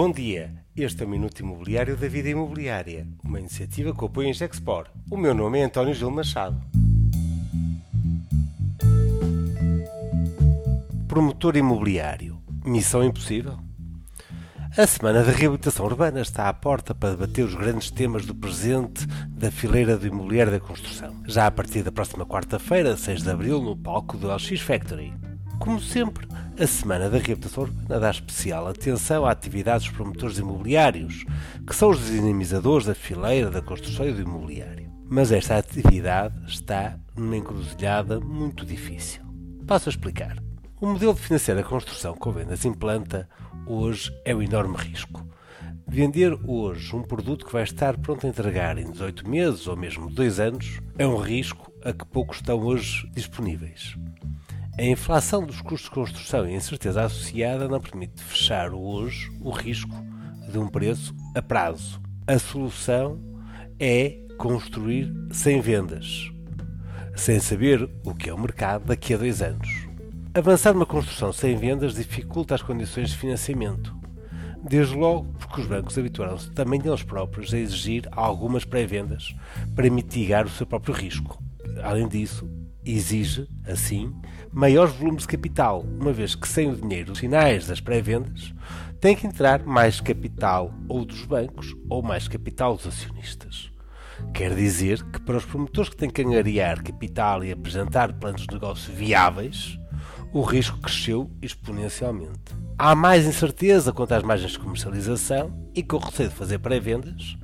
Bom dia, este é o Minuto Imobiliário da Vida Imobiliária, uma iniciativa que apoia a Gexpor. O meu nome é António Gil Machado. Promotor imobiliário, missão impossível? A Semana da Reabilitação Urbana está à porta para debater os grandes temas do presente da fileira do imobiliário da construção. Já a partir da próxima quarta-feira, 6 de abril, no palco do LX Factory. Como sempre, a Semana da Reabilitação Urbana dá especial atenção à atividade dos promotores imobiliários, que são os dinamizadores da fileira da construção e do imobiliário. Mas esta atividade está numa encruzilhada muito difícil. Passo a explicar. O modelo de financiar a construção com vendas em planta hoje é um enorme risco. Vender hoje um produto que vai estar pronto a entregar em 18 meses ou mesmo 2 anos é um risco a que poucos estão hoje disponíveis. A inflação dos custos de construção e a incerteza associada não permite fechar hoje o risco de um preço a prazo. A solução é construir sem vendas, sem saber o que é o mercado daqui a dois anos. Avançar numa construção sem vendas dificulta as condições de financiamento. Desde logo porque os bancos habituaram-se também eles próprios a exigir algumas pré-vendas para mitigar o seu próprio risco. Além disso, exige, assim, maiores volumes de capital, uma vez que sem o dinheiro dos sinais das pré-vendas tem que entrar mais capital ou dos bancos ou mais capital dos acionistas. Quer dizer que para os promotores que têm que angariar capital e apresentar planos de negócio viáveis, o risco cresceu exponencialmente. Há mais incerteza quanto às margens de comercialização e com o receio de fazer pré-vendas,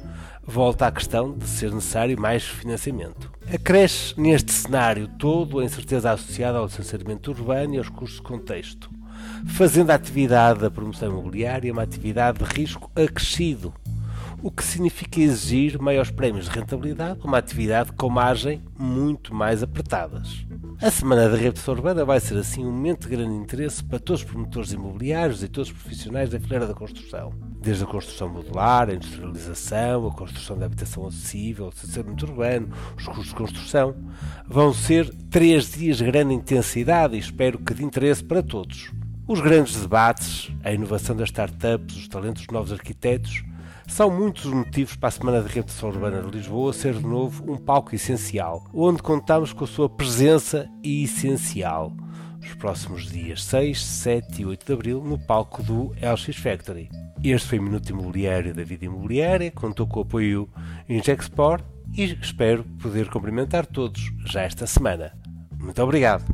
volta à questão de ser necessário mais financiamento. Acresce neste cenário todo a incerteza associada ao licenciamento urbano e aos custos de contexto, fazendo a atividade da promoção imobiliária uma atividade de risco acrescido, o que significa exigir maiores prémios de rentabilidade, uma atividade com margem muito mais apertadas. A Semana da Reabilitação Urbana vai ser assim um momento de grande interesse para todos os promotores imobiliários e todos os profissionais da fileira da construção. Desde a construção modular, a industrialização, a construção de habitação acessível, o licenciamento urbano, os custos de construção, vão ser três dias de grande intensidade e espero que de interesse para todos. Os grandes debates, a inovação das startups, os talentos dos novos arquitetos, são muitos os motivos para a Semana de Reabilitação Urbana de Lisboa ser de novo um palco essencial, onde contamos com a sua presença essencial. Os próximos dias 6, 7 e 8 de abril no palco do LX Factory. Este foi o Minuto Imobiliário da Vida Imobiliária, contou com o apoio Injexport e espero poder cumprimentar todos já esta semana. Muito obrigado!